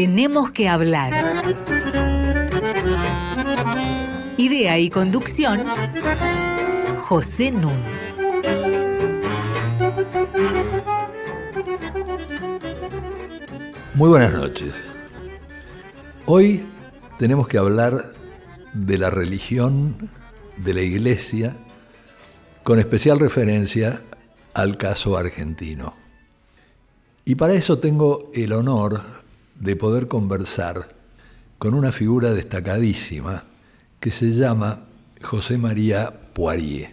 Tenemos que hablar. Idea y conducción, José Nun. Muy buenas noches. Hoy tenemos que hablar de la religión, de la iglesia, con especial referencia al caso argentino. Y para eso tengo el honor de poder conversar con una figura destacadísima que se llama José María Poirier.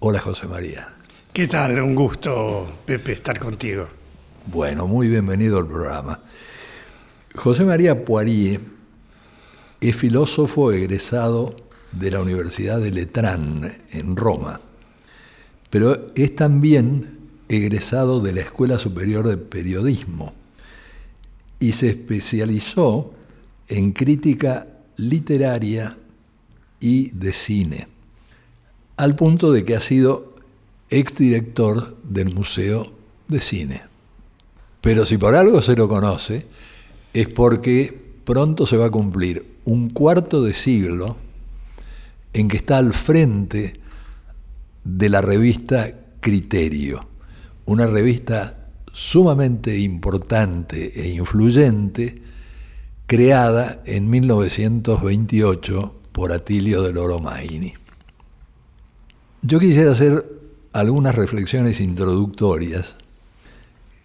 Hola José María. ¿Qué tal? Un gusto, Pepe, estar contigo. Bueno, muy bienvenido al programa. José María Poirier es filósofo egresado de la Universidad de Letrán en Roma, pero es también egresado de la Escuela Superior de Periodismo y se especializó en crítica literaria y de cine, al punto de que ha sido exdirector del Museo de Cine. Pero si por algo se lo conoce, es porque pronto se va a cumplir un cuarto de siglo en que está al frente de la revista Criterio, una revista sumamente importante e influyente, creada en 1928 por Atilio de Loromaini. Yo quisiera hacer algunas reflexiones introductorias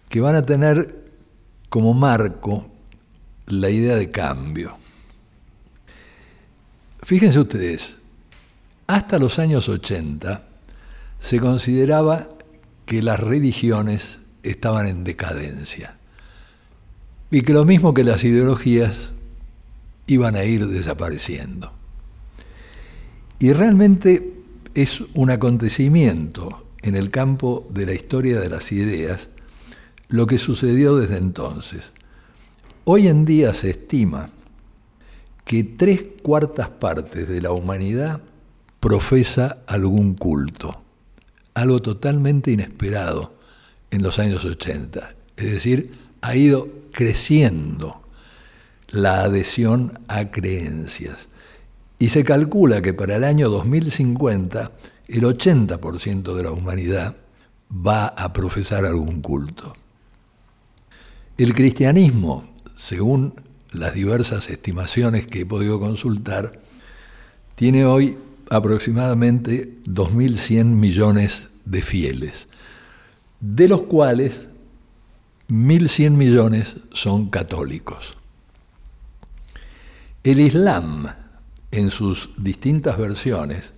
que van a tener como marco la idea de cambio. Fíjense ustedes, hasta los años 80 se consideraba que las religiones estaban en decadencia y que lo mismo que las ideologías iban a ir desapareciendo. Y realmente es un acontecimiento en el campo de la historia de las ideas lo que sucedió desde entonces. Hoy en día se estima que tres cuartas partes de la humanidad profesa algún culto, algo totalmente inesperado en los años 80. Es decir, ha ido creciendo la adhesión a creencias. Y se calcula que para el año 2050 el 80% de la humanidad va a profesar algún culto. El cristianismo, según las diversas estimaciones que he podido consultar, tiene hoy aproximadamente 2.100 millones de fieles, de los cuales 1.100 millones son católicos. El Islam, en sus distintas versiones,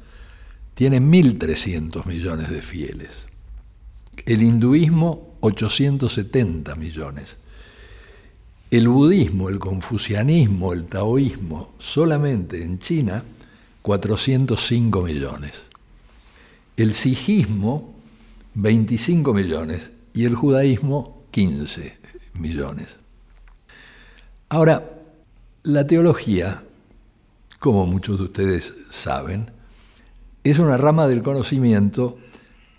tiene 1.300 millones de fieles. El hinduismo, 870 millones. El budismo, el confucianismo, el taoísmo, solamente en China, 405 millones. El sijismo, 25 millones. Y el judaísmo, 15 millones. Ahora, la teología, como muchos de ustedes saben, es una rama del conocimiento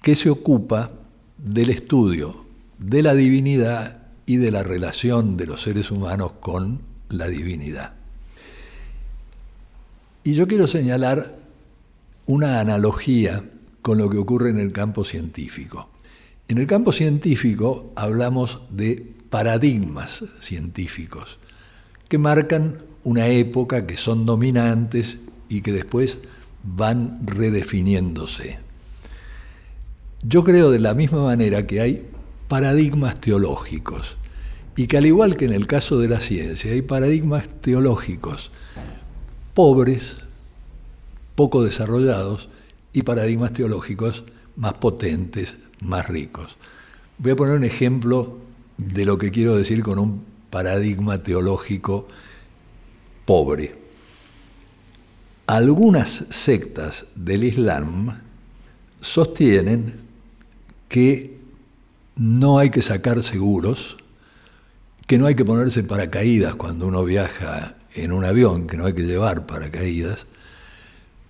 que se ocupa del estudio de la divinidad y de la relación de los seres humanos con la divinidad. Y yo quiero señalar una analogía con lo que ocurre en el campo científico. En el campo científico hablamos de paradigmas científicos que marcan una época, que son dominantes y que después van redefiniéndose. Yo creo de la misma manera que hay paradigmas teológicos y que al igual que en el caso de la ciencia hay paradigmas teológicos pobres, poco desarrollados y paradigmas teológicos más potentes, más ricos. Voy a poner un ejemplo de lo que quiero decir con un paradigma teológico pobre. Algunas sectas del Islam sostienen que no hay que sacar seguros, que no hay que ponerse paracaídas cuando uno viaja en un avión, que no hay que llevar paracaídas,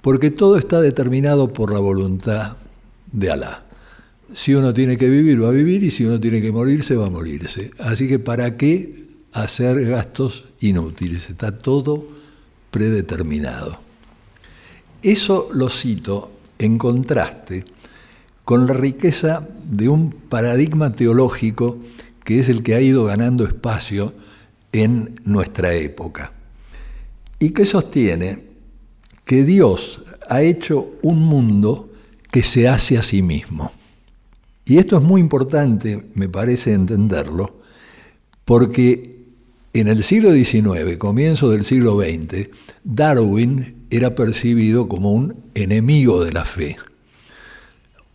porque todo está determinado por la voluntad de Alá. Si uno tiene que vivir, va a vivir, y si uno tiene que morirse, va a morirse. Así que ¿para qué hacer gastos inútiles, está todo predeterminado. Eso lo cito en contraste con la riqueza de un paradigma teológico que es el que ha ido ganando espacio en nuestra época y que sostiene que Dios ha hecho un mundo que se hace a sí mismo. Y esto es muy importante, me parece entenderlo, porque en el siglo XIX, comienzo del siglo XX, Darwin era percibido como un enemigo de la fe.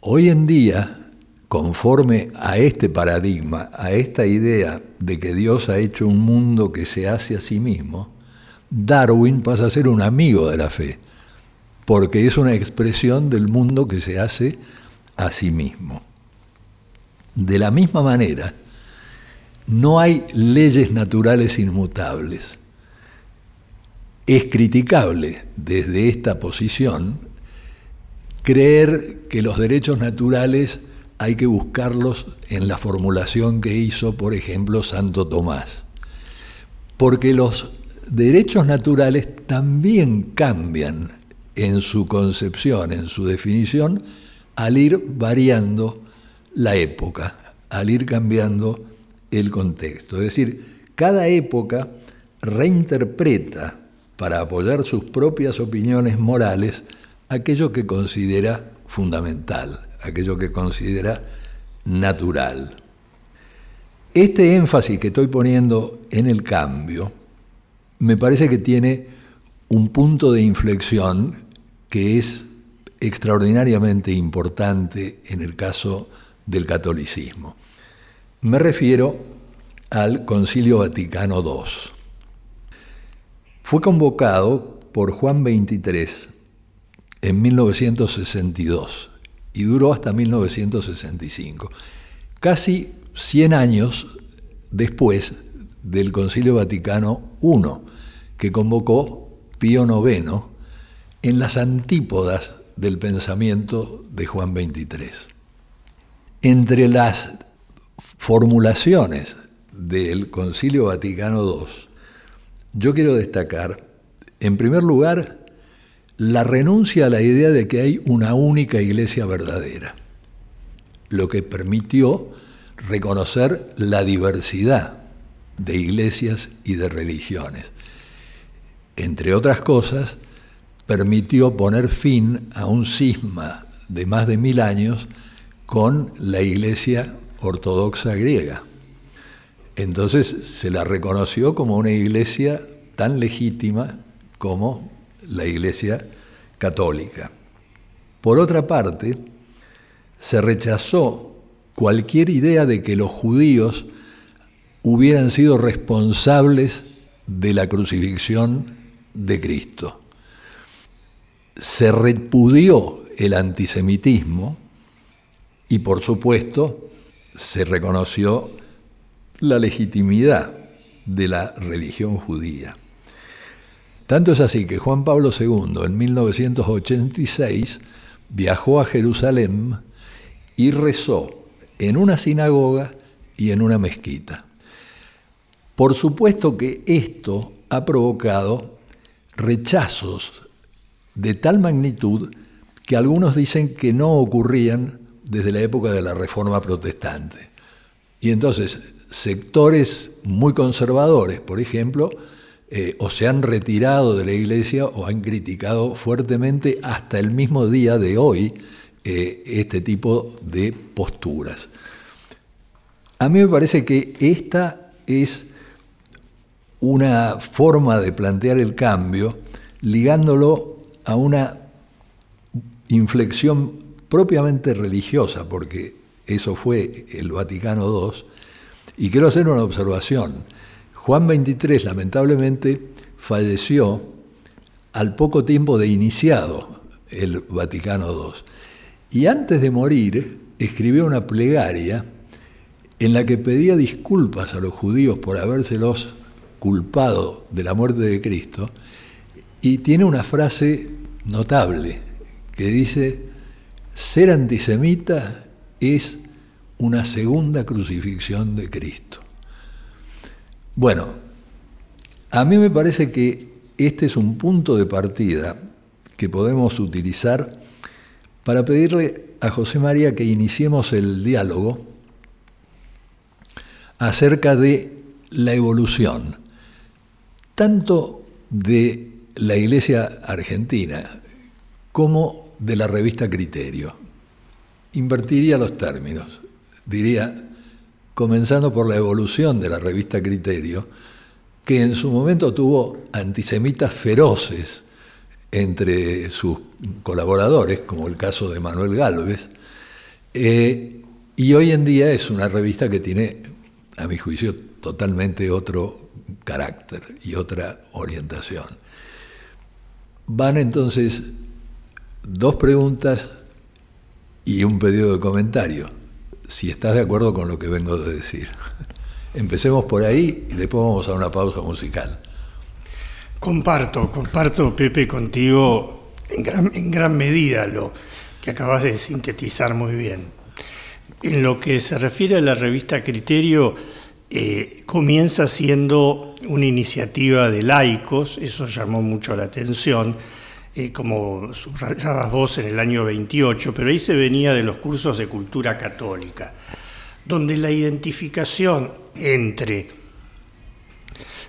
Hoy en día, conforme a este paradigma, a esta idea de que Dios ha hecho un mundo que se hace a sí mismo, Darwin pasa a ser un amigo de la fe, porque es una expresión del mundo que se hace a sí mismo. De la misma manera, no hay leyes naturales inmutables. Es criticable desde esta posición creer que los derechos naturales hay que buscarlos en la formulación que hizo, por ejemplo, Santo Tomás. Porque los derechos naturales también cambian en su concepción, en su definición, al ir variando la época, al ir cambiando el contexto. Es decir, cada época reinterpreta para apoyar sus propias opiniones morales aquello que considera fundamental, aquello que considera natural. Este énfasis que estoy poniendo en el cambio me parece que tiene un punto de inflexión que es extraordinariamente importante en el caso del catolicismo. Me refiero al Concilio Vaticano II. Fue convocado por Juan XXIII en 1962 y duró hasta 1965. Casi 100 años después del Concilio Vaticano I, que convocó Pío IX en las antípodas del pensamiento de Juan XXIII. Entre las formulaciones del Concilio Vaticano II, yo quiero destacar, en primer lugar, la renuncia a la idea de que hay una única iglesia verdadera, lo que permitió reconocer la diversidad de iglesias y de religiones. Entre otras cosas, permitió poner fin a un cisma de más de mil años con la iglesia ortodoxa griega. Entonces se la reconoció como una iglesia tan legítima como la iglesia católica. Por otra parte, se rechazó cualquier idea de que los judíos hubieran sido responsables de la crucifixión de Cristo. Se repudió el antisemitismo y por supuesto se reconoció la legitimidad de la religión judía. Tanto es así que Juan Pablo II en 1986 viajó a Jerusalén y rezó en una sinagoga y en una mezquita. Por supuesto que esto ha provocado rechazos de tal magnitud que algunos dicen que no ocurrían desde la época de la Reforma Protestante. Y entonces sectores muy conservadores, por ejemplo, eh, o se han retirado de la iglesia o han criticado fuertemente hasta el mismo día de hoy eh, este tipo de posturas. A mí me parece que esta es una forma de plantear el cambio ligándolo a una inflexión propiamente religiosa, porque eso fue el Vaticano II, y quiero hacer una observación. Juan XXIII lamentablemente falleció al poco tiempo de iniciado el Vaticano II. Y antes de morir escribió una plegaria en la que pedía disculpas a los judíos por habérselos culpado de la muerte de Cristo, y tiene una frase notable que dice, ser antisemita es una segunda crucifixión de Cristo. Bueno, a mí me parece que este es un punto de partida que podemos utilizar para pedirle a José María que iniciemos el diálogo acerca de la evolución, tanto de la Iglesia Argentina como de la revista Criterio. Invertiría los términos, diría, comenzando por la evolución de la revista Criterio, que en su momento tuvo antisemitas feroces entre sus colaboradores, como el caso de Manuel Gálvez, eh, y hoy en día es una revista que tiene, a mi juicio, totalmente otro carácter y otra orientación. Van entonces dos preguntas y un pedido de comentario, si estás de acuerdo con lo que vengo de decir. Empecemos por ahí y después vamos a una pausa musical. Comparto, comparto, Pepe, contigo en gran, en gran medida lo que acabas de sintetizar muy bien. En lo que se refiere a la revista Criterio, eh, comienza siendo una iniciativa de laicos, eso llamó mucho la atención, eh, como subrayabas vos en el año 28, pero ahí se venía de los cursos de cultura católica, donde la identificación entre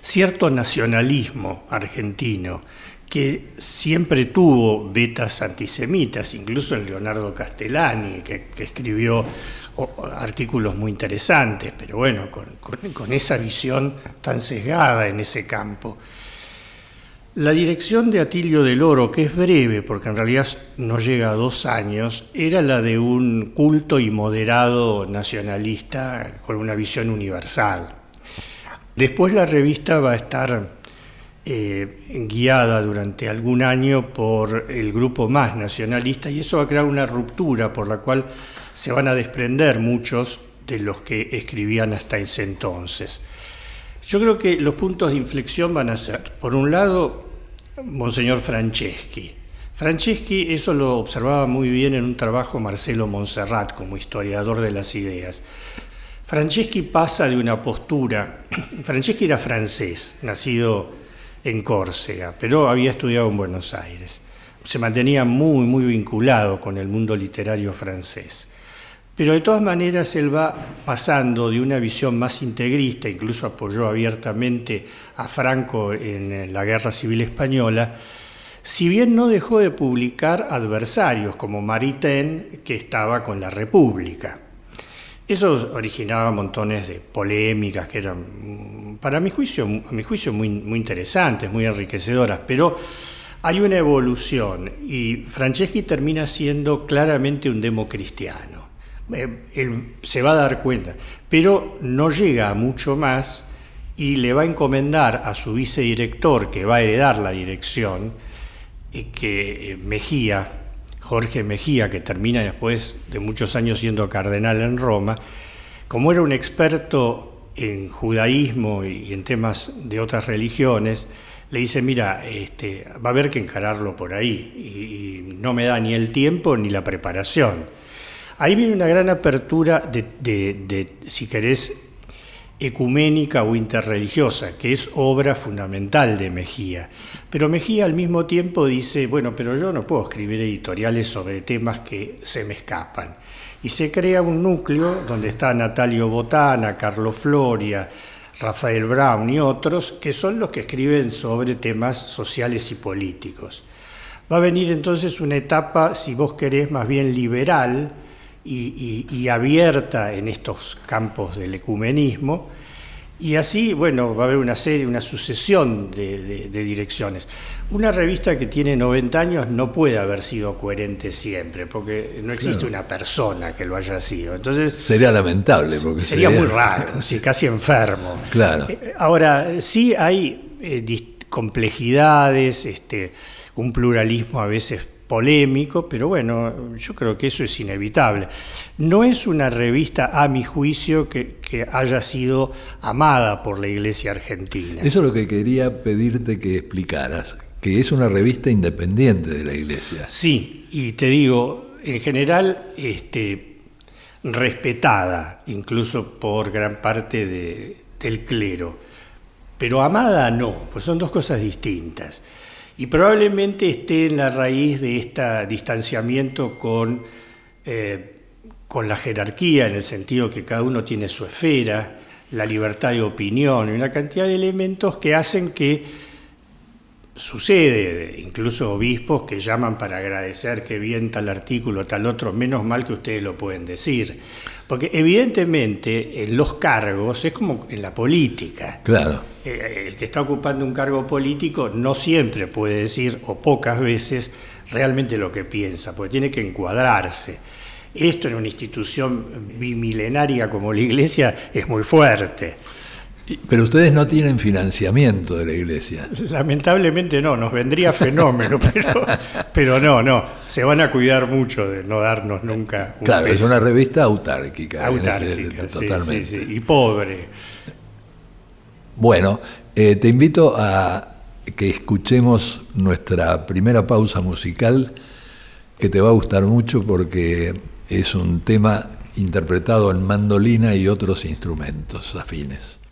cierto nacionalismo argentino, que siempre tuvo vetas antisemitas, incluso en Leonardo Castellani, que, escribió artículos muy interesantes, pero bueno, con, esa visión tan sesgada en ese campo. La dirección de Atilio del Oro, que es breve, porque en realidad no llega a dos años, era la de un culto y moderado nacionalista con una visión universal. Después la revista va a estar eh, guiada durante algún año por el grupo más nacionalista y eso va a crear una ruptura por la cual se van a desprender muchos de los que escribían hasta ese entonces. Yo creo que los puntos de inflexión van a ser, por un lado, Monseñor Franceschi. Franceschi, eso lo observaba muy bien en un trabajo Marcelo Monserrat como historiador de las ideas. Franceschi pasa de una postura, Franceschi era francés, nacido en Córcega, pero había estudiado en Buenos Aires. Se mantenía muy, muy vinculado con el mundo literario francés. Pero de todas maneras él va pasando de una visión más integrista, incluso apoyó abiertamente a Franco en la Guerra Civil Española, si bien no dejó de publicar adversarios como Maritain, que estaba con la República. Eso originaba montones de polémicas que eran, para mi juicio, a mi juicio muy, muy interesantes, muy enriquecedoras, pero hay una evolución y Franceschi termina siendo claramente un democristiano. Eh, se va a dar cuenta, pero no llega a mucho más y le va a encomendar a su vicedirector, que va a heredar la dirección, eh, que eh, Mejía, Jorge Mejía, que termina después de muchos años siendo cardenal en Roma, como era un experto en judaísmo y en temas de otras religiones, le dice, mira, este, va a haber que encararlo por ahí, y, no me da ni el tiempo ni la preparación. Ahí viene una gran apertura de, si querés, ecuménica o interreligiosa, que es obra fundamental de Mejía. Pero Mejía al mismo tiempo dice, bueno, pero yo no puedo escribir editoriales sobre temas que se me escapan. Y se crea un núcleo donde está Natalio Botana, Carlos Floria, Rafael Brown y otros, que son los que escriben sobre temas sociales y políticos. Va a venir entonces una etapa, si vos querés, más bien liberal, y, abierta en estos campos del ecumenismo. Y así, bueno, va a haber una serie, una sucesión de, direcciones. Una revista que tiene 90 años no puede haber sido coherente siempre, porque no existe una persona que lo haya sido. Entonces sería lamentable, porque sería, muy raro, casi enfermo. Claro. Eh, ahora sí hay eh, complejidades, este, un pluralismo a veces polémico, pero bueno, yo creo que eso es inevitable. No es una revista, a mi juicio, que, haya sido amada por la Iglesia Argentina. Eso es lo que quería pedirte que explicaras, que es una revista independiente de la Iglesia. Sí, y te digo, en general, este, respetada incluso por gran parte del clero. pero amada no, pues son dos cosas distintas. Y probablemente esté en la raíz de este distanciamiento con, eh, con la jerarquía, en el sentido que cada uno tiene su esfera, la libertad de opinión y una cantidad de elementos que hacen que sucede, incluso obispos que llaman para agradecer que bien tal artículo, tal otro, menos mal que ustedes lo pueden decir. Porque evidentemente en los cargos es como en la política. Claro. Eh, el que está ocupando un cargo político no siempre puede decir, o pocas veces, realmente lo que piensa, porque tiene que encuadrarse. Esto en una institución bimilenaria como la Iglesia es muy fuerte. Pero ustedes no tienen financiamiento de la iglesia. Lamentablemente no, nos vendría fenómeno, pero, pero no, no, se van a cuidar mucho de no darnos nunca un Claro, es una revista autárquica. Autárquica, totalmente. y pobre. Bueno, eh, te invito a que escuchemos nuestra primera pausa musical, que te va a gustar mucho porque es un tema interpretado en mandolina y otros instrumentos afines.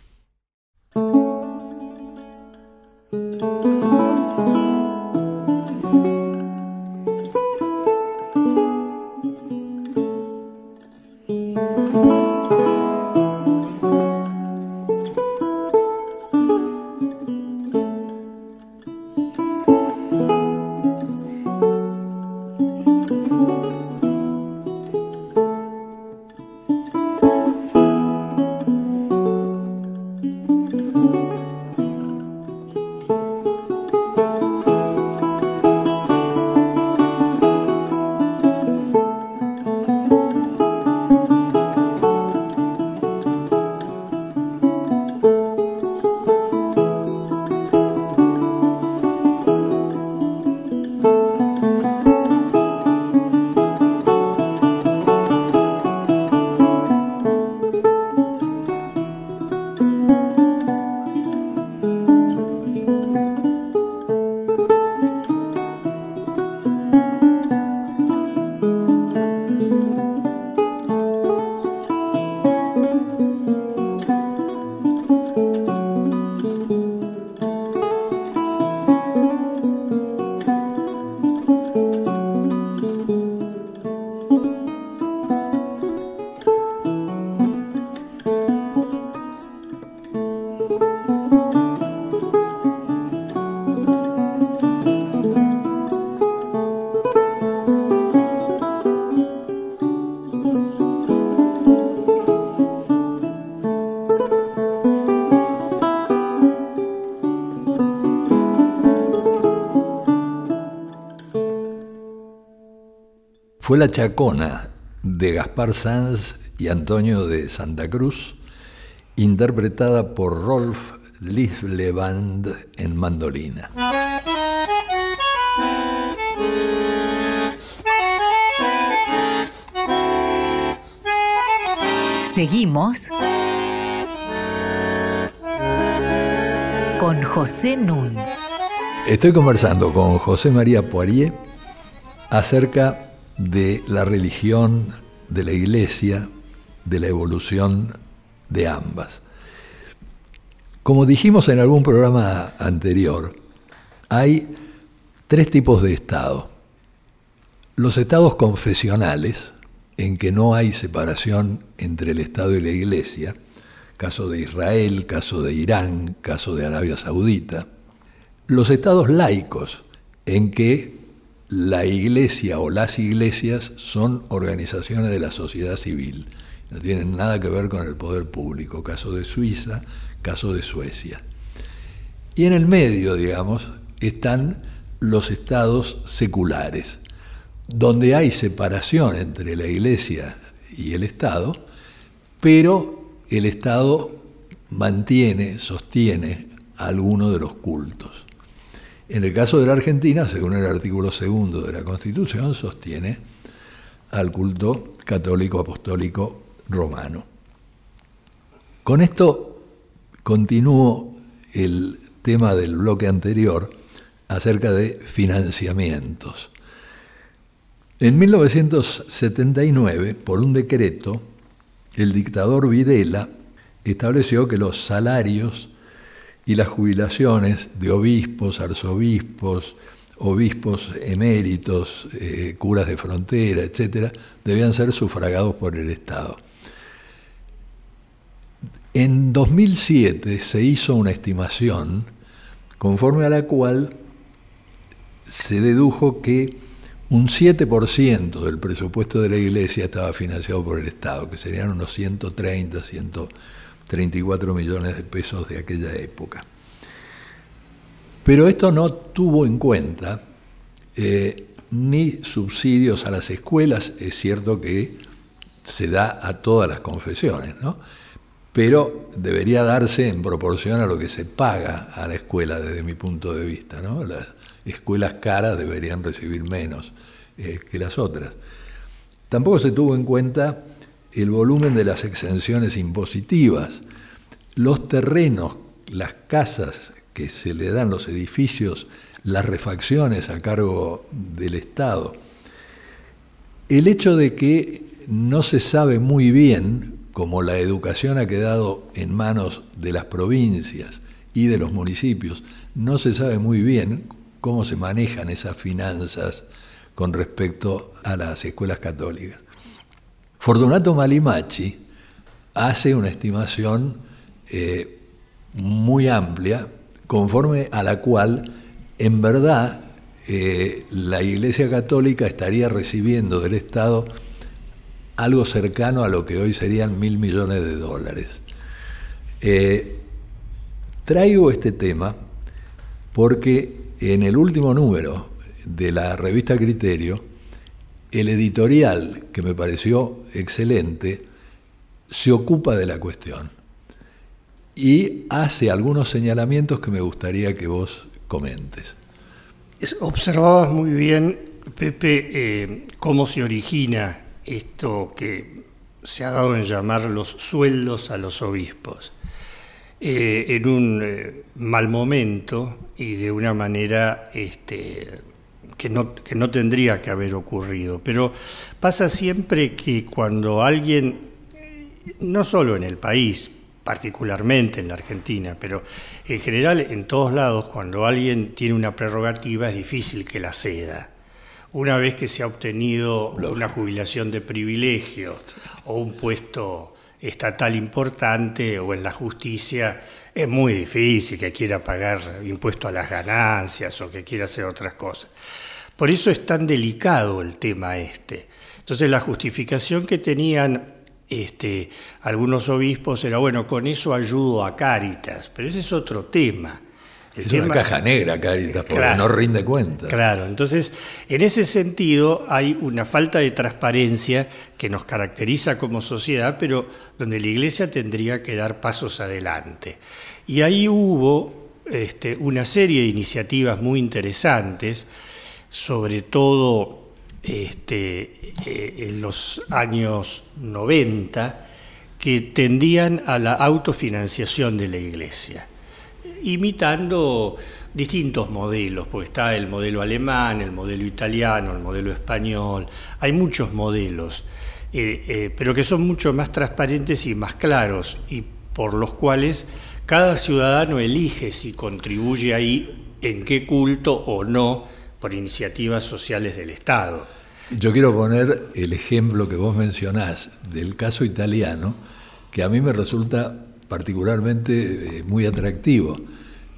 La Chacona de Gaspar Sanz y Antonio de Santa Cruz, interpretada por Rolf Lisleband en mandolina. Seguimos con José Nun. Estoy conversando con José María Poirier acerca de la religión, de la iglesia, de la evolución de ambas. Como dijimos en algún programa anterior, hay tres tipos de Estado. Los estados confesionales, en que no hay separación entre el Estado y la Iglesia, caso de Israel, caso de Irán, caso de Arabia Saudita. Los estados laicos, en que la iglesia o las iglesias son organizaciones de la sociedad civil. No tienen nada que ver con el poder público, caso de Suiza, caso de Suecia. Y en el medio, digamos, están los estados seculares, donde hay separación entre la iglesia y el Estado, pero el Estado mantiene, sostiene alguno de los cultos. En el caso de la Argentina, según el artículo segundo de la Constitución, sostiene al culto católico apostólico romano. Con esto continúo el tema del bloque anterior acerca de financiamientos. En 1979, por un decreto, el dictador Videla estableció que los salarios y las jubilaciones de obispos, arzobispos, obispos eméritos, eh, curas de frontera, etcétera, debían ser sufragados por el Estado. En 2007 se hizo una estimación conforme a la cual se dedujo que un 7% del presupuesto de la iglesia estaba financiado por el Estado, que serían unos 130, 134 millones de pesos de aquella época. Pero esto no tuvo en cuenta eh, ni subsidios a las escuelas, es cierto que se da a todas las confesiones, ¿no? pero debería darse en proporción a lo que se paga a la escuela desde mi punto de vista. ¿no? Las escuelas caras deberían recibir menos eh, que las otras. Tampoco se tuvo en cuenta el volumen de las exenciones impositivas. Los terrenos, las casas que se le dan los edificios, las refacciones a cargo del Estado. El hecho de que no se sabe muy bien, como la educación ha quedado en manos de las provincias y de los municipios, no se sabe muy bien cómo se manejan esas finanzas con respecto a las escuelas católicas. Fortunato Malimachi hace una estimación eh, muy amplia conforme a la cual en verdad eh, la Iglesia Católica estaría recibiendo del Estado algo cercano a lo que hoy serían mil millones de dólares. Eh, traigo este tema porque en el último número de la revista Criterio, el editorial, que me pareció excelente, se ocupa de la cuestión y hace algunos señalamientos que me gustaría que vos comentes. Observabas muy bien, Pepe, eh, cómo se origina esto que se ha dado en llamar los sueldos a los obispos. Eh, en un eh, mal momento y de una manera este, que, no, que no tendría que haber ocurrido. Pero pasa siempre que cuando alguien, no solo en el país, particularmente en la Argentina, pero en general en todos lados, cuando alguien tiene una prerrogativa es difícil que la ceda. Una vez que se ha obtenido una jubilación de privilegio o un puesto estatal importante o en la justicia, es muy difícil que quiera pagar impuesto a las ganancias o que quiera hacer otras cosas. Por eso es tan delicado el tema este. Entonces la justificación que tenían este, algunos obispos era, bueno, con eso ayudo a Cáritas, pero ese es otro tema. es una caja negra, Cáritas, porque no rinde cuenta. Claro, entonces, en ese sentido hay una falta de transparencia que nos caracteriza como sociedad, pero donde la Iglesia tendría que dar pasos adelante. Y ahí hubo este, una serie de iniciativas muy interesantes, sobre todo este, eh, en los años 90 que tendían a la autofinanciación de la iglesia, imitando distintos modelos, porque está el modelo alemán, el modelo italiano, el modelo español, hay muchos modelos, eh, eh, pero que son mucho más transparentes y más claros, y por los cuales cada ciudadano elige si contribuye ahí en qué culto o no por iniciativas sociales del Estado. Yo quiero poner el ejemplo que vos mencionás del caso italiano, que a mí me resulta particularmente eh, muy atractivo,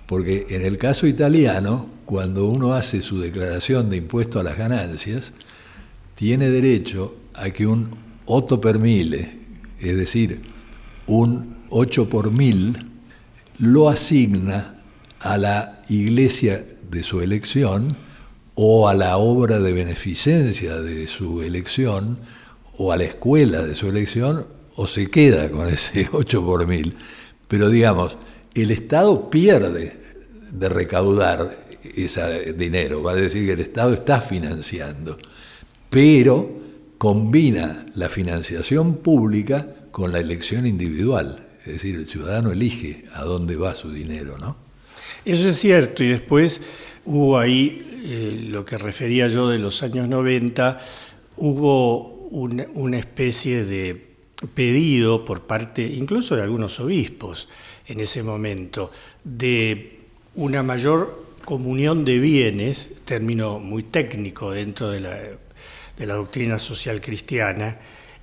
porque en el caso italiano, cuando uno hace su declaración de impuesto a las ganancias, tiene derecho a que un 8 per mille, es decir, un 8 por mil, lo asigna a la iglesia de su elección o a la obra de beneficencia de su elección, o a la escuela de su elección, o se queda con ese 8 por mil. Pero digamos, el Estado pierde de recaudar ese dinero, va a decir que el Estado está financiando, pero combina la financiación pública con la elección individual, es decir, el ciudadano elige a dónde va su dinero, ¿no? Eso es cierto, y después hubo ahí eh, lo que refería yo de los años 90, hubo una, especie de pedido por parte incluso de algunos obispos en ese momento de una mayor comunión de bienes, término muy técnico dentro de la, de la doctrina social cristiana,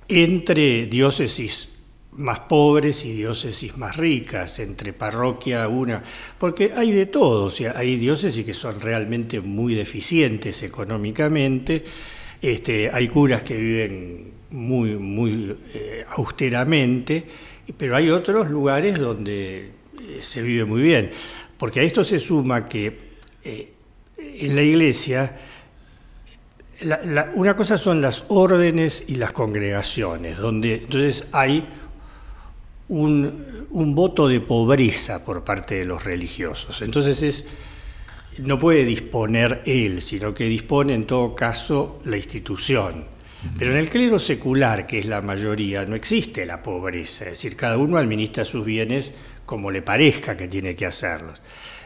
entre diócesis más pobres y diócesis más ricas, entre parroquia una, porque hay de todo, o sea, hay diócesis que son realmente muy deficientes económicamente, este, hay curas que viven muy, muy eh, austeramente, pero hay otros lugares donde eh, se vive muy bien, porque a esto se suma que eh, en la iglesia, una cosa son las órdenes y las congregaciones, donde entonces hay un, voto de pobreza por parte de los religiosos. Entonces es, no puede disponer él, sino que dispone en todo caso la institución. Pero en el clero secular, que es la mayoría, no existe la pobreza, es decir, cada uno administra sus bienes como le parezca que tiene que hacerlos.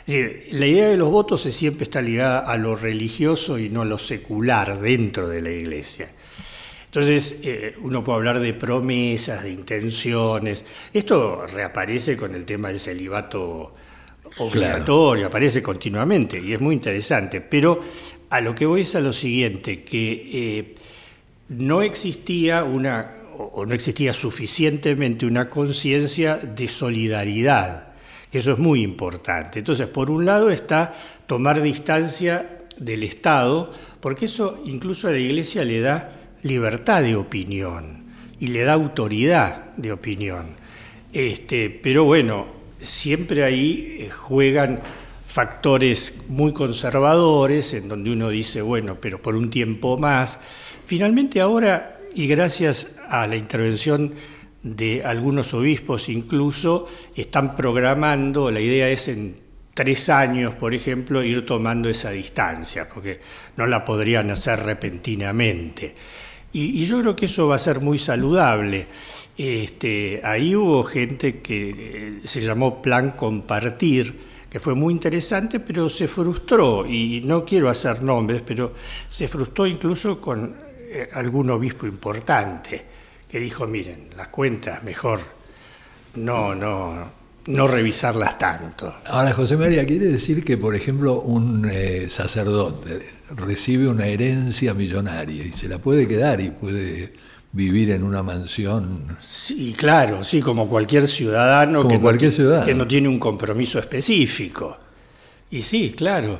Es decir, la idea de los votos siempre está ligada a lo religioso y no a lo secular dentro de la iglesia. Entonces, eh, uno puede hablar de promesas, de intenciones. Esto reaparece con el tema del celibato obligatorio, aparece continuamente y es muy interesante. Pero a lo que voy es a lo siguiente, que eh, no existía una, o no existía suficientemente una conciencia de solidaridad, que eso es muy importante. Entonces, por un lado está tomar distancia del Estado, porque eso incluso a la Iglesia le da libertad de opinión y le da autoridad de opinión. Este, pero bueno, siempre ahí eh, juegan factores muy conservadores en donde uno dice, bueno, pero por un tiempo más. Finalmente ahora, y gracias a la intervención de algunos obispos incluso, están programando, la idea es en tres años, por ejemplo, ir tomando esa distancia, porque no la podrían hacer repentinamente. Y, yo creo que eso va a ser muy saludable. Este, ahí hubo gente que eh, se llamó Plan Compartir, que fue muy interesante, pero se frustró, y no quiero hacer nombres, pero se frustró incluso con eh, algún obispo importante, que dijo, miren, las cuentas mejor no, no, no revisarlas tanto. Ahora, José María, quiere decir que, por ejemplo, un eh, sacerdote recibe una herencia millonaria y se la puede quedar y puede vivir en una mansión. Sí, claro, sí, como cualquier ciudadano, como que, cualquier no, ciudadano. que no tiene un compromiso específico. Y sí, claro.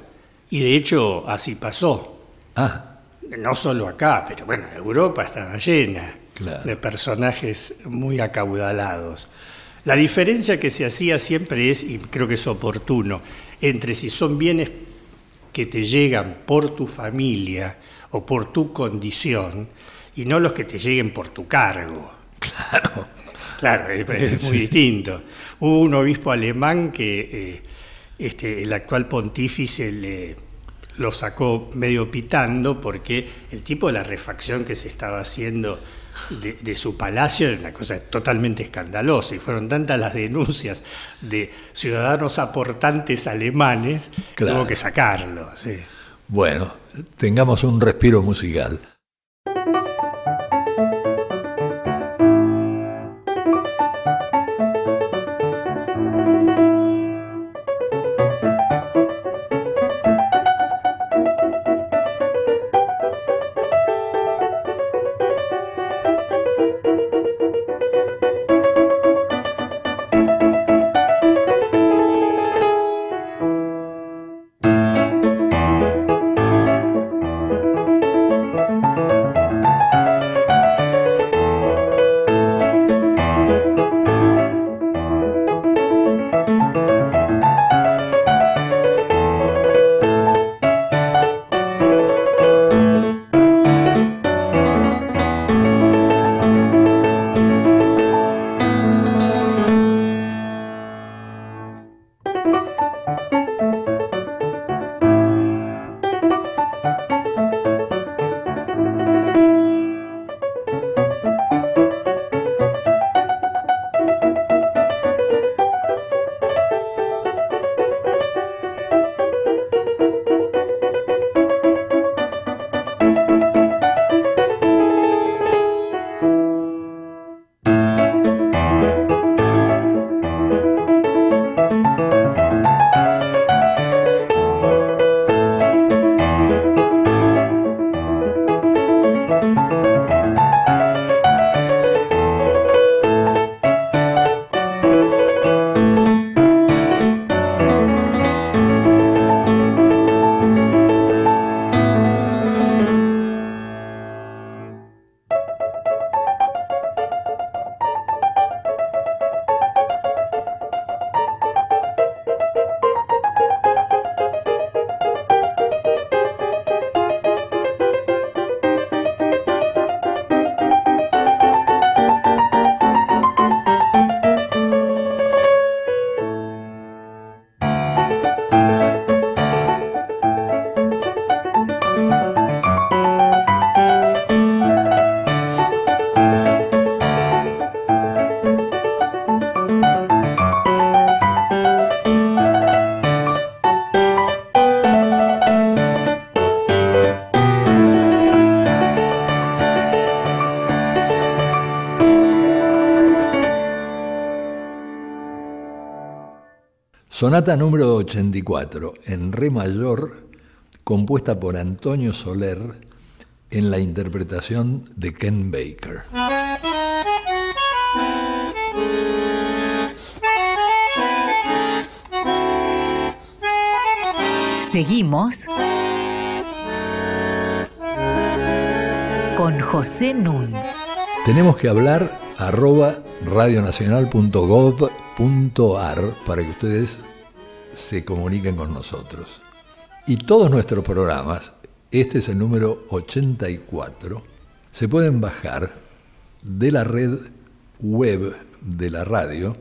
Y de hecho, así pasó. Ah. No solo acá, pero bueno, Europa estaba llena claro. de personajes muy acaudalados. La diferencia que se hacía siempre es, y creo que es oportuno, entre si son bienes que te llegan por tu familia o por tu condición y no los que te lleguen por tu cargo. Claro. Claro, es, muy distinto. Hubo un obispo alemán que eh, este, el actual pontífice le, lo sacó medio pitando porque el tipo de la refacción que se estaba haciendo de, su palacio era una cosa totalmente escandalosa y fueron tantas las denuncias de ciudadanos aportantes alemanes que tuvo que sacarlo. Bueno, tengamos un respiro musical. Sonata número 84, en Re mayor, compuesta por Antonio Soler en la interpretación de Ken Baker. Seguimos con José Nun. Tenemos que hablar arroba radionacional.gov.ar para que ustedes se comuniquen con nosotros. Y todos nuestros programas, este es el número 84, se pueden bajar de la red web de la radio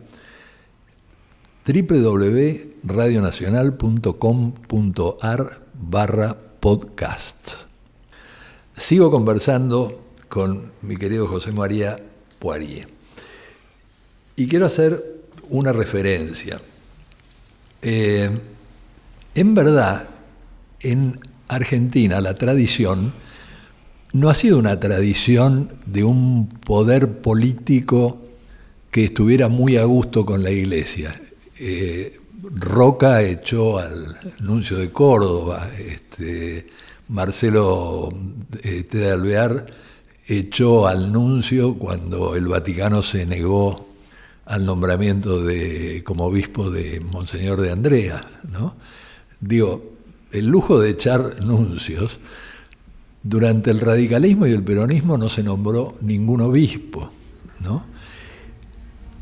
www.radionacional.com.ar barra podcast. Sigo conversando con mi querido José María Poirier. Y quiero hacer una referencia. Eh, en verdad, en Argentina la tradición no ha sido una tradición de un poder político que estuviera muy a gusto con la iglesia. Eh, Roca echó al nuncio de Córdoba, este, Marcelo eh, Alvear echó al nuncio cuando el Vaticano se negó al nombramiento de, como obispo de Monseñor de Andrea. ¿no? Digo, el lujo de echar nuncios, durante el radicalismo y el peronismo no se nombró ningún obispo. ¿no?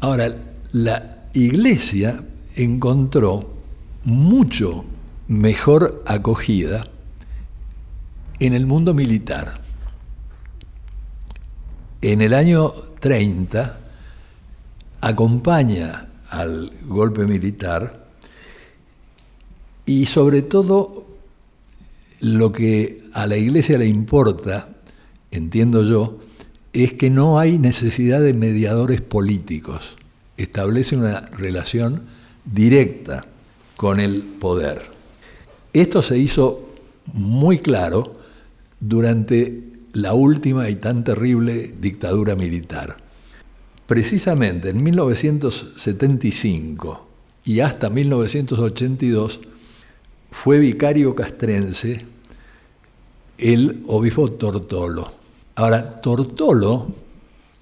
Ahora, la iglesia encontró mucho mejor acogida en el mundo militar. En el año 30 acompaña al golpe militar y sobre todo lo que a la iglesia le importa, entiendo yo, es que no hay necesidad de mediadores políticos. Establece una relación directa con el poder. Esto se hizo muy claro durante la última y tan terrible dictadura militar. Precisamente en 1975 y hasta 1982 fue vicario castrense el obispo Tortolo. Ahora, Tortolo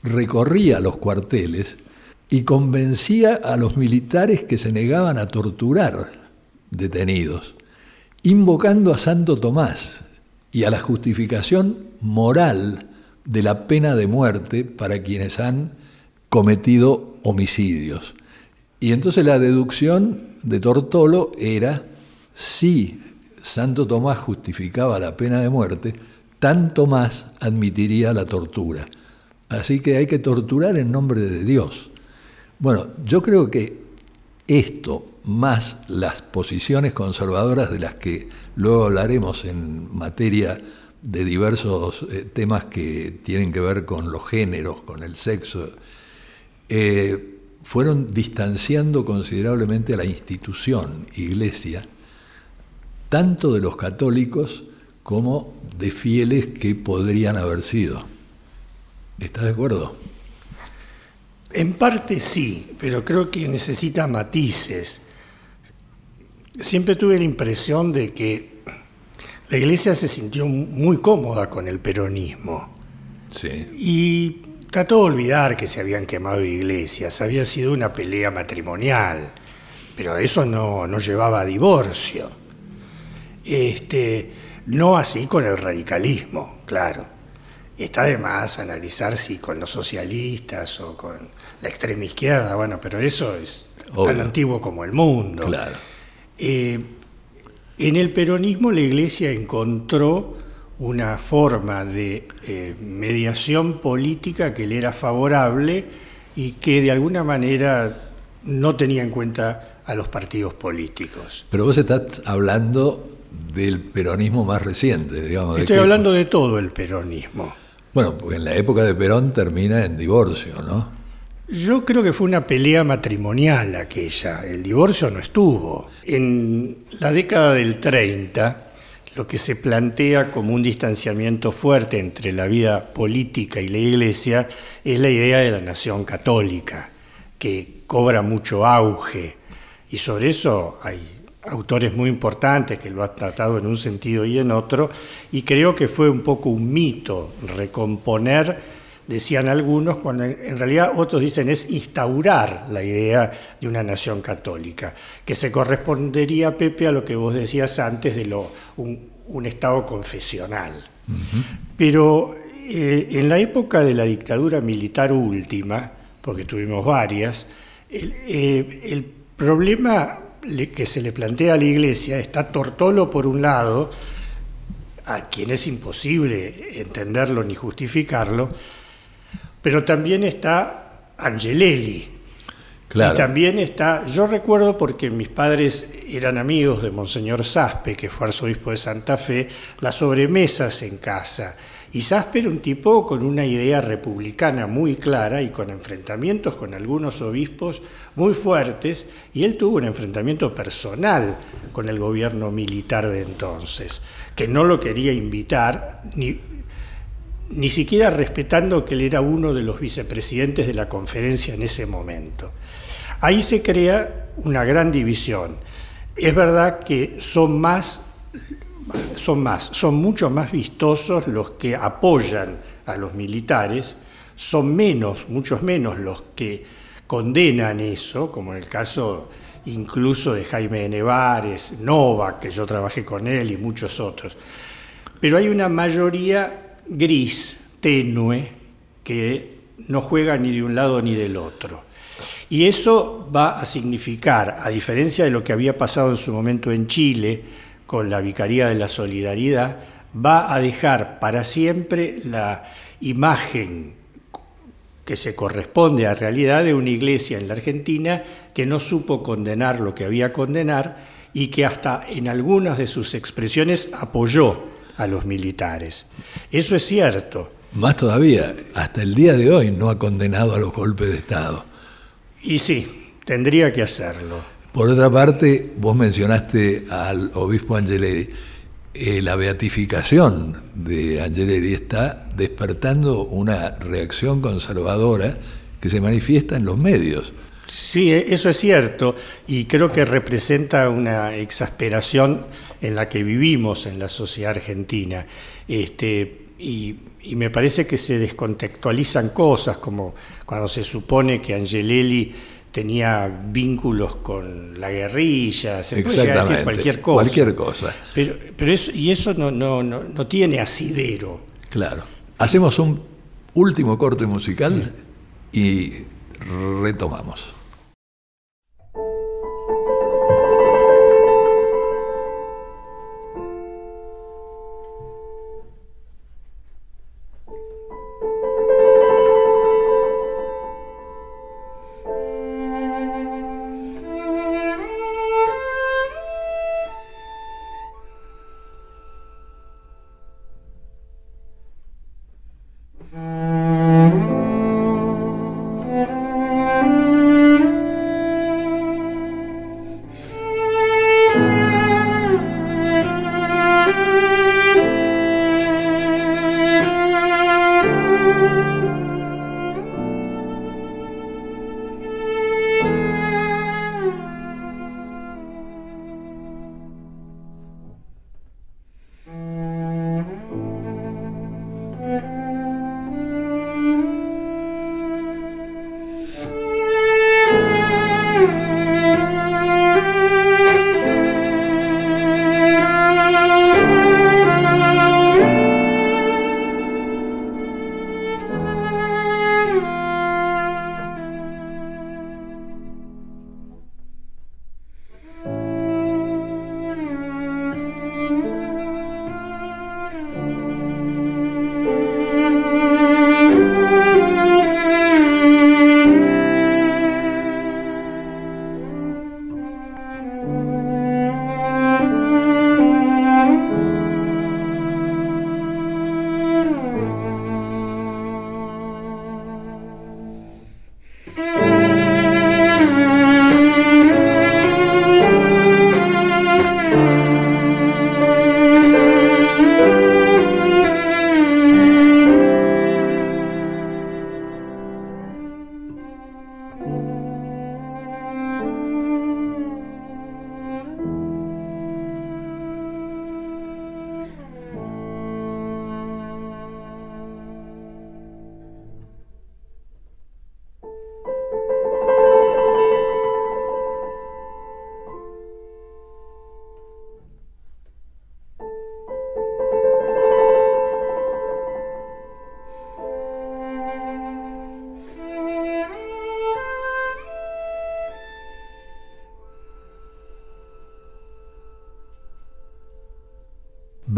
recorría los cuarteles y convencía a los militares que se negaban a torturar detenidos, invocando a Santo Tomás, y a la justificación moral de la pena de muerte para quienes han cometido homicidios. Y entonces la deducción de Tortolo era, si Santo Tomás justificaba la pena de muerte, tanto más admitiría la tortura. Así que hay que torturar en nombre de Dios. Bueno, yo creo que esto, más las posiciones conservadoras de las que luego hablaremos en materia de diversos eh, temas que tienen que ver con los géneros, con el sexo, eh, fueron distanciando considerablemente a la institución iglesia, tanto de los católicos como de fieles que podrían haber sido. ¿Estás de acuerdo? En parte sí, pero creo que necesita matices. Siempre tuve la impresión de que la iglesia se sintió muy cómoda con el peronismo. Sí. Y trató de olvidar que se habían quemado iglesias, había sido una pelea matrimonial, pero eso no, no llevaba a divorcio. Este, no así con el radicalismo, claro. Está de más analizar si con los socialistas o con la extrema izquierda, bueno, pero eso es tan antiguo como el mundo. Claro. Eh, en el peronismo la Iglesia encontró una forma de eh, mediación política que le era favorable y que de alguna manera no tenía en cuenta a los partidos políticos. Pero vos estás hablando del peronismo más reciente, digamos. Estoy hablando de todo el peronismo. Bueno, porque en la época de Perón termina en divorcio, ¿no? Yo creo que fue una pelea matrimonial aquella, el divorcio no estuvo. En la década del 30, lo que se plantea como un distanciamiento fuerte entre la vida política y la iglesia es la idea de la nación católica, que cobra mucho auge. Y sobre eso hay autores muy importantes que lo han tratado en un sentido y en otro, y creo que fue un poco un mito recomponer, decían algunos, cuando en realidad otros dicen es instaurar la idea de una nación católica, que se correspondería, Pepe, a lo que vos decías antes de lo, un, Estado confesional. Pero eh, en la época de la dictadura militar última, porque tuvimos varias, el, eh, el problema que se le plantea a la Iglesia está Tortolo por un lado, a quien es imposible entenderlo ni justificarlo, pero también está Angelelli. Y también está, yo recuerdo porque mis padres eran amigos de Monseñor Saspe, que fue arzobispo de Santa Fe, las sobremesas en casa y Saspe era un tipo con una idea republicana muy clara y con enfrentamientos con algunos obispos muy fuertes, y él tuvo un enfrentamiento personal con el gobierno militar de entonces, que no lo quería invitar, ni, ni siquiera respetando que él era uno de los vicepresidentes de la conferencia en ese momento. Ahí se crea una gran división. Es verdad que son más son más, son mucho más vistosos los que apoyan a los militares, son menos, muchos menos los que condenan eso, como en el caso incluso de Jaime de Nevares, Nova, que yo trabajé con él y muchos otros. Pero hay una mayoría gris, tenue, que no juega ni de un lado ni del otro. Y eso va a significar, a diferencia de lo que había pasado en su momento en Chile, con la Vicaría de la Solidaridad, va a dejar para siempre la imagen que se corresponde a realidad de una iglesia en la Argentina que no supo condenar lo que había condenar y que hasta en algunas de sus expresiones apoyó a los militares. Eso es cierto. Más todavía, hasta el día de hoy no ha condenado a los golpes de Estado. Y sí, tendría que hacerlo. Por otra parte, vos mencionaste al obispo Angeleri. Eh, la beatificación de Angeleri está despertando una reacción conservadora que se manifiesta en los medios. Sí, e, eso es cierto y creo que representa una exasperación en la que vivimos en la sociedad argentina. Este, y, y, me parece que se descontextualizan cosas, como cuando se supone que Angelelli tenía vínculos con la guerrilla, se puede decir cualquier cosa. Cualquier cosa. Pero, pero eso, y eso no, no, no, no tiene asidero. Claro. Hacemos un último corte musical y retomamos.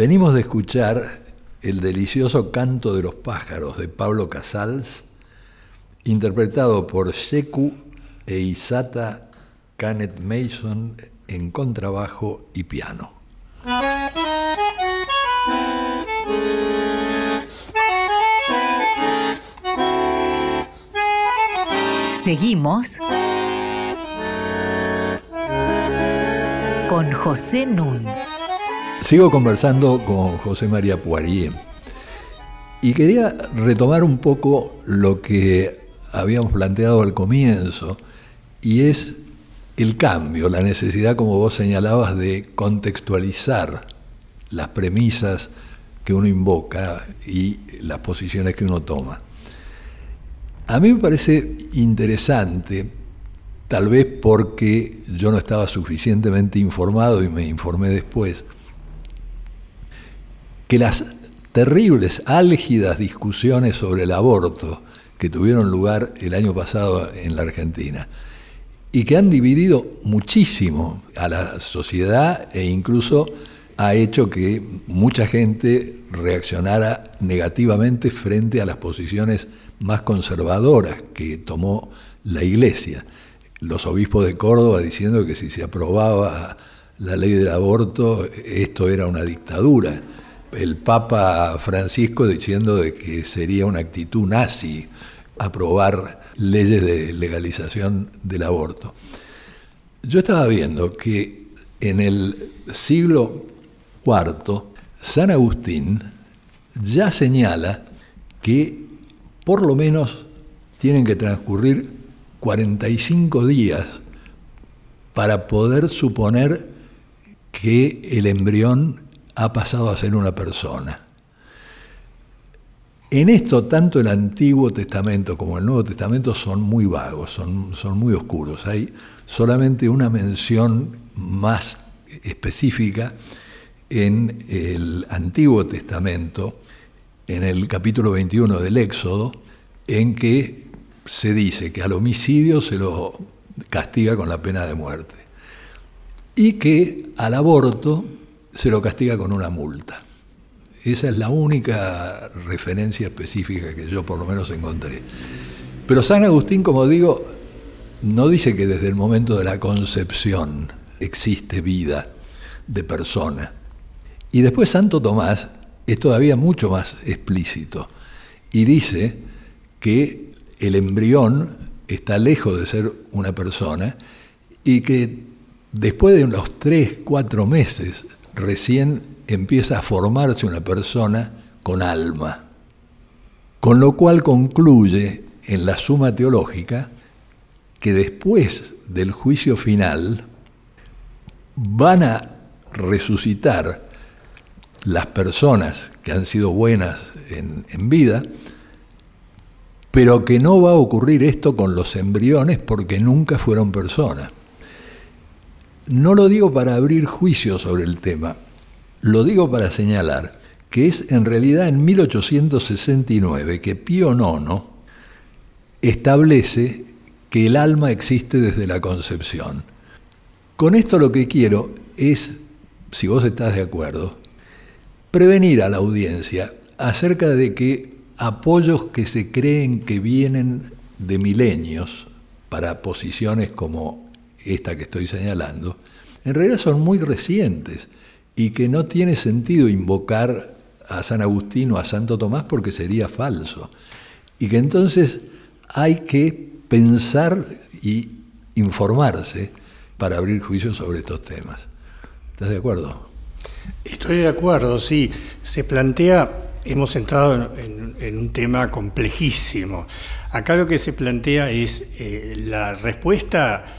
Venimos de escuchar el delicioso canto de los pájaros de Pablo Casals, interpretado por Sheku e Isata Canet Mason en contrabajo y piano. Seguimos con José Nun. Sigo conversando con José María Poirier y quería retomar un poco lo que habíamos planteado al comienzo y es el cambio, la necesidad, como vos señalabas, de contextualizar las premisas que uno invoca y las posiciones que uno toma. A mí me parece interesante, tal vez porque yo no estaba suficientemente informado y me informé después, que las terribles, álgidas discusiones sobre el aborto que tuvieron lugar el año pasado en la Argentina y que han dividido muchísimo a la sociedad e incluso ha hecho que mucha gente reaccionara negativamente frente a las posiciones más conservadoras que tomó la Iglesia. Los obispos de Córdoba diciendo que si se aprobaba la ley del aborto, esto era una dictadura. El Papa Francisco diciendo de que sería una actitud nazi aprobar leyes de legalización del aborto. Yo estaba viendo que en el siglo IV, San Agustín ya señala que por lo menos tienen que transcurrir 45 días para poder suponer que el embrión ha pasado a ser una persona. En esto, tanto el Antiguo Testamento como el Nuevo Testamento son muy vagos, son, son muy oscuros. Hay solamente una mención más específica en el Antiguo Testamento, en el capítulo 21 del Éxodo, en que se dice que al homicidio se lo castiga con la pena de muerte y que al aborto se lo castiga con una multa. Esa es la única referencia específica que yo por lo menos encontré. Pero San Agustín, como digo, no dice que desde el momento de la concepción existe vida de persona. Y después Santo Tomás es todavía mucho más explícito y dice que el embrión está lejos de ser una persona y que después de unos tres, cuatro meses recién empieza a formarse una persona con alma, con lo cual concluye en la suma teológica que después del juicio final van a resucitar las personas que han sido buenas en, vida, pero que no va a ocurrir esto con los embriones porque nunca fueron personas. No lo digo para abrir juicio sobre el tema, lo digo para señalar que es en realidad en 1869 que Pío IX establece que el alma existe desde la concepción. Con esto lo que quiero es, si vos estás de acuerdo, prevenir a la audiencia acerca de que apoyos que se creen que vienen de milenios para posiciones como esta que estoy señalando, en realidad son muy recientes y que no tiene sentido invocar a San Agustín o a Santo Tomás porque sería falso. Y que entonces hay que pensar y informarse para abrir juicios sobre estos temas. ¿Estás de acuerdo? Estoy de acuerdo, sí. Se plantea, hemos entrado en, un tema complejísimo. Acá lo que se plantea es eh, la respuesta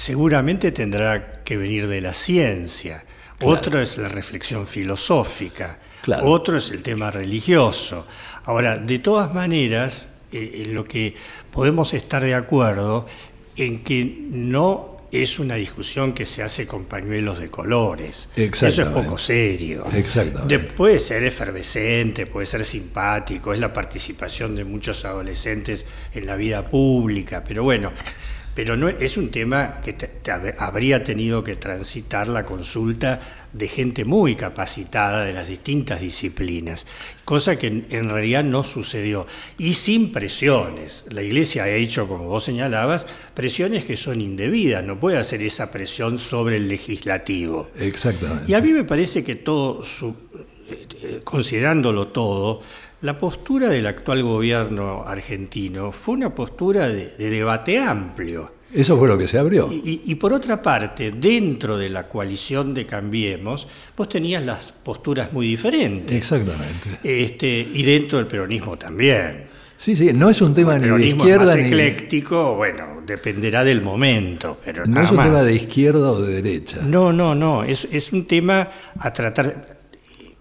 seguramente tendrá que venir de la ciencia otro es la reflexión filosófica, otro es el tema religioso. Ahora, de todas maneras, eh, en lo que podemos estar de acuerdo en que no es una discusión que se hace con pañuelos de colores. Eso es poco serio. Exactamente. puede ser efervescente, puede ser simpático, es la participación de muchos adolescentes en la vida pública, pero bueno, pero no es un tema que habría tenido que transitar la consulta de gente muy capacitada de las distintas disciplinas, cosa que en, realidad no sucedió. Y sin presiones. La Iglesia ha hecho, como vos señalabas, presiones que son indebidas, no puede hacer esa presión sobre el legislativo. Exactamente. Y a mí me parece que todo, su, eh, eh, considerándolo todo, la postura del actual gobierno argentino fue una postura de, debate amplio. Eso fue lo que se abrió. Y, por otra parte, dentro de la coalición de Cambiemos, vos tenías las posturas muy diferentes. Exactamente. Este, y dentro del peronismo también. Sí, sí, no es un tema ni de izquierda más ni ecléctico, bueno, dependerá del momento, pero no es un tema de izquierda o de derecha. No, no, no, es, es un tema a tratar.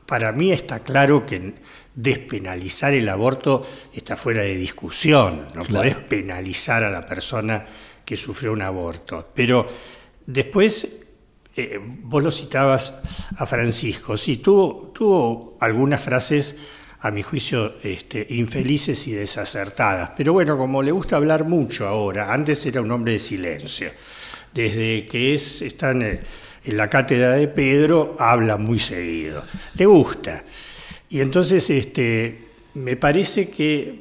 Para mí está claro que despenalizar el aborto está fuera de discusión. No podés penalizar a la persona que sufrió un aborto. Pero después, eh, vos lo citabas a Francisco, sí, tuvo, tuvo algunas frases, a mi juicio, este, infelices y desacertadas. Pero bueno, como le gusta hablar mucho ahora, antes era un hombre de silencio. Desde que es, está en la cátedra de Pedro, habla muy seguido. Le gusta. Y entonces este, me parece que,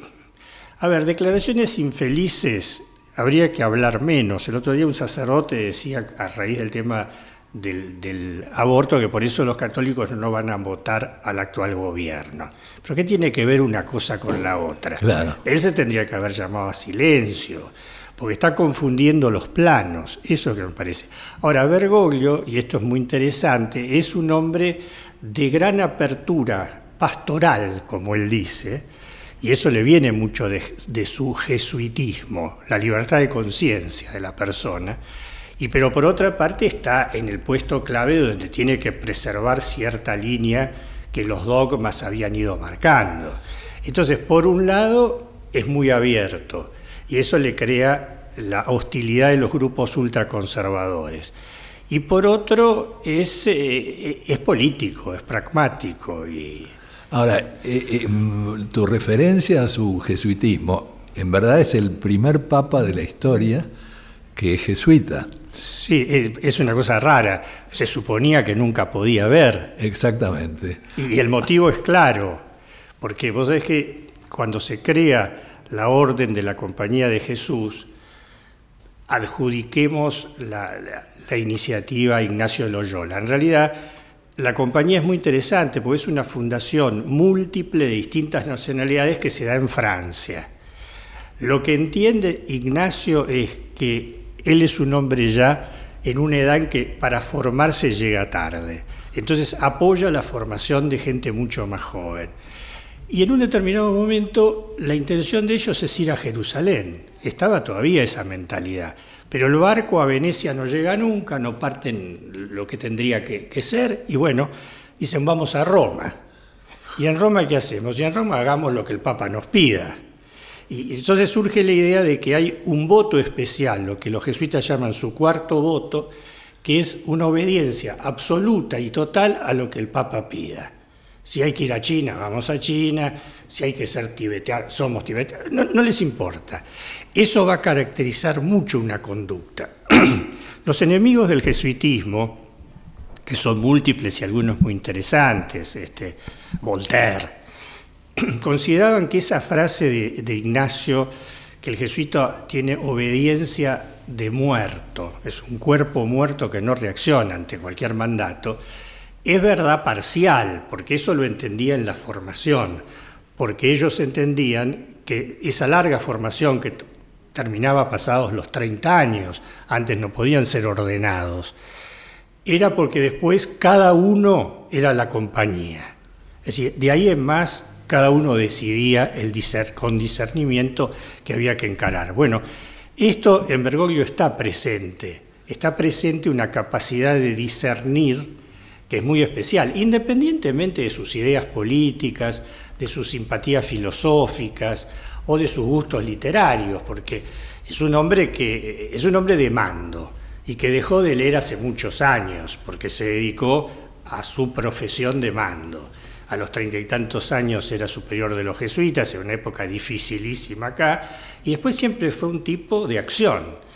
a ver, declaraciones infelices habría que hablar menos. El otro día un sacerdote decía, a raíz del tema del, aborto, que por eso los católicos no van a votar al actual gobierno. Pero ¿qué tiene que ver una cosa con la otra? Claro. Él se tendría que haber llamado a silencio, porque está confundiendo los planos, eso es lo que me parece. Ahora, Bergoglio, y esto es muy interesante, es un hombre de gran apertura pastoral, como él dice, y eso le viene mucho de, su jesuitismo, la libertad de conciencia de la persona, y pero por otra parte está en el puesto clave donde tiene que preservar cierta línea que los dogmas habían ido marcando. Entonces, por un lado, es muy abierto, y eso le crea la hostilidad de los grupos ultraconservadores. Y por otro, es, eh, es político, es pragmático y Ahora, eh, eh, tu referencia a su jesuitismo, en verdad es el primer papa de la historia que es jesuita. Sí, eh, es una cosa rara. Se suponía que nunca podía haber. Exactamente. Y el motivo es claro, porque vos sabés que cuando se crea la orden de la Compañía de Jesús, adjudiquemos la, la iniciativa a Ignacio de Loyola. En realidad, la compañía es muy interesante porque es una fundación múltiple de distintas nacionalidades que se da en Francia. Lo que entiende Ignacio es que él es un hombre ya en una edad en que para formarse llega tarde. Entonces apoya la formación de gente mucho más joven. Y en un determinado momento la intención de ellos es ir a Jerusalén. Estaba todavía esa mentalidad. Pero el barco a Venecia no llega nunca, no parten lo que tendría que, ser, y bueno, dicen vamos a Roma. ¿Y en Roma qué hacemos? Y en Roma hagamos lo que el Papa nos pida. Y entonces surge la idea de que hay un voto especial, lo que los jesuitas llaman su cuarto voto, que es una obediencia absoluta y total a lo que el Papa pida. Si hay que ir a China, vamos a China. Si hay que ser tibetanos, somos tibetanos. No, les importa. Eso va a caracterizar mucho una conducta. Los enemigos del jesuitismo, que son múltiples y algunos muy interesantes, este, Voltaire, consideraban que esa frase de, de Ignacio, que el jesuita tiene obediencia de muerto, es un cuerpo muerto que no reacciona ante cualquier mandato, es verdad parcial, porque eso lo entendía en la formación, porque ellos entendían que esa larga formación que terminaba pasados los 30 años, antes no podían ser ordenados, era porque después cada uno era la compañía. Es decir, de ahí en más cada uno decidía el con discernimiento que había que encarar. Bueno, esto en Bergoglio está presente, está presente una capacidad de discernir que es muy especial, independientemente de sus ideas políticas, de sus simpatías filosóficas o de sus gustos literarios, porque es un hombre que es un hombre de mando y que dejó de leer hace muchos años, porque se dedicó a su profesión de mando. A los treinta y tantos años era superior de los jesuitas, en una época dificilísima acá, y después siempre fue un tipo de acción.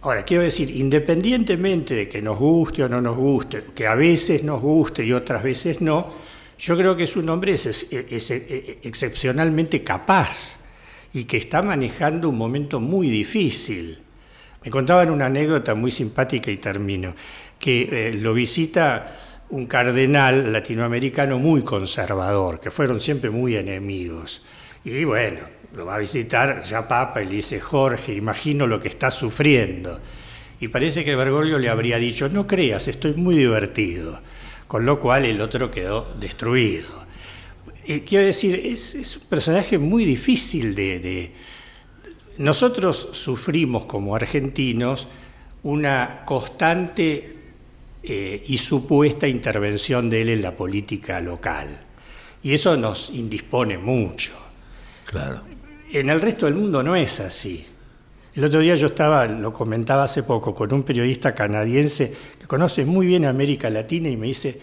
Ahora, quiero decir, independientemente de que nos guste o no nos guste, que a veces nos guste y otras veces no, yo creo que es un hombre es, excepcionalmente capaz y que está manejando un momento muy difícil. Me contaban una anécdota muy simpática y termino, que eh, lo visita un cardenal latinoamericano muy conservador, que fueron siempre muy enemigos. Y bueno, lo va a visitar ya Papa y le dice, Jorge, imagino lo que está sufriendo. Y parece que Bergoglio le habría dicho, no creas, estoy muy divertido. Con lo cual el otro quedó destruido. Eh, quiero decir, es, un personaje muy difícil de... Nosotros sufrimos como argentinos una constante eh, y supuesta intervención de él en la política local. Y eso nos indispone mucho. Claro. En el resto del mundo no es así. El otro día yo estaba, lo comentaba hace poco, con un periodista canadiense que conoce muy bien América Latina y me dice,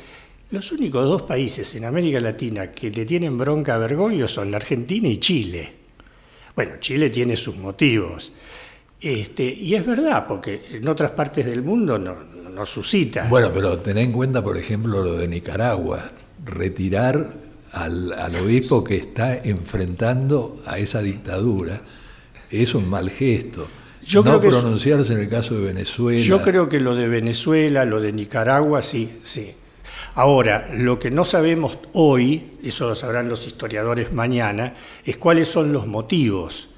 los únicos dos países en América Latina que le tienen bronca a Bergoglio son la Argentina y Chile. Bueno, Chile tiene sus motivos. Este, y es verdad, porque en otras partes del mundo no, no suscita. Bueno, pero ten en cuenta, por ejemplo, lo de Nicaragua. Retirar al, obispo que está enfrentando a esa dictadura es un mal gesto. no pronunciarse en el caso de Venezuela. Yo creo que lo de Venezuela, lo de Nicaragua, sí, sí. Ahora, lo que no sabemos hoy, eso lo sabrán los historiadores mañana, es cuáles son los motivos.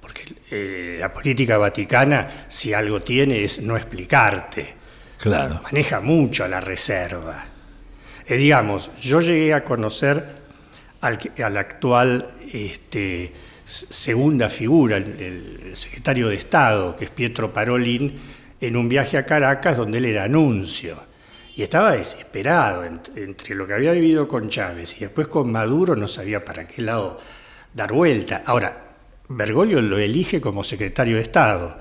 Porque eh, la política vaticana, si algo tiene, es no explicarte. Claro. Maneja mucho la reserva. Eh, digamos, yo llegué a conocer al, actual este, segunda figura, el, secretario de Estado, que es Pietro Parolin, en un viaje a Caracas donde él era anuncio. Y estaba desesperado entre lo que había vivido con Chávez y después con Maduro, no sabía para qué lado dar vuelta. Ahora, Bergoglio lo elige como secretario de Estado.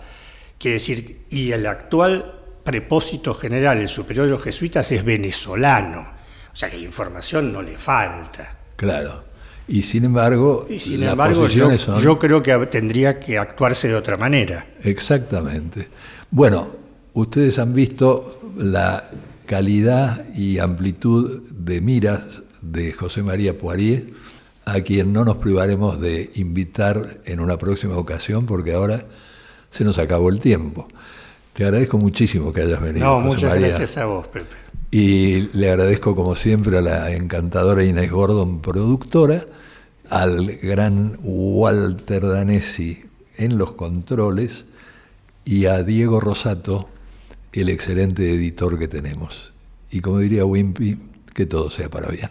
Quiere decir, y el actual prepósito general, el superior de los jesuitas, es venezolano. O sea que información no le falta. Claro. Y sin embargo, y sin embargo yo, yo creo que tendría que actuarse de otra manera. Exactamente. Bueno, ustedes han visto la calidad y amplitud de miras de José María Poirier, a quien no nos privaremos de invitar en una próxima ocasión, porque ahora se nos acabó el tiempo. Te agradezco muchísimo que hayas venido. No, muchas gracias a vos, Pepe. Y le agradezco como siempre a la encantadora Inés Gordon, productora, al gran Walter Danesi en los controles y a Diego Rosato, el excelente editor que tenemos. Y como diría Wimpy, que todo sea para bien.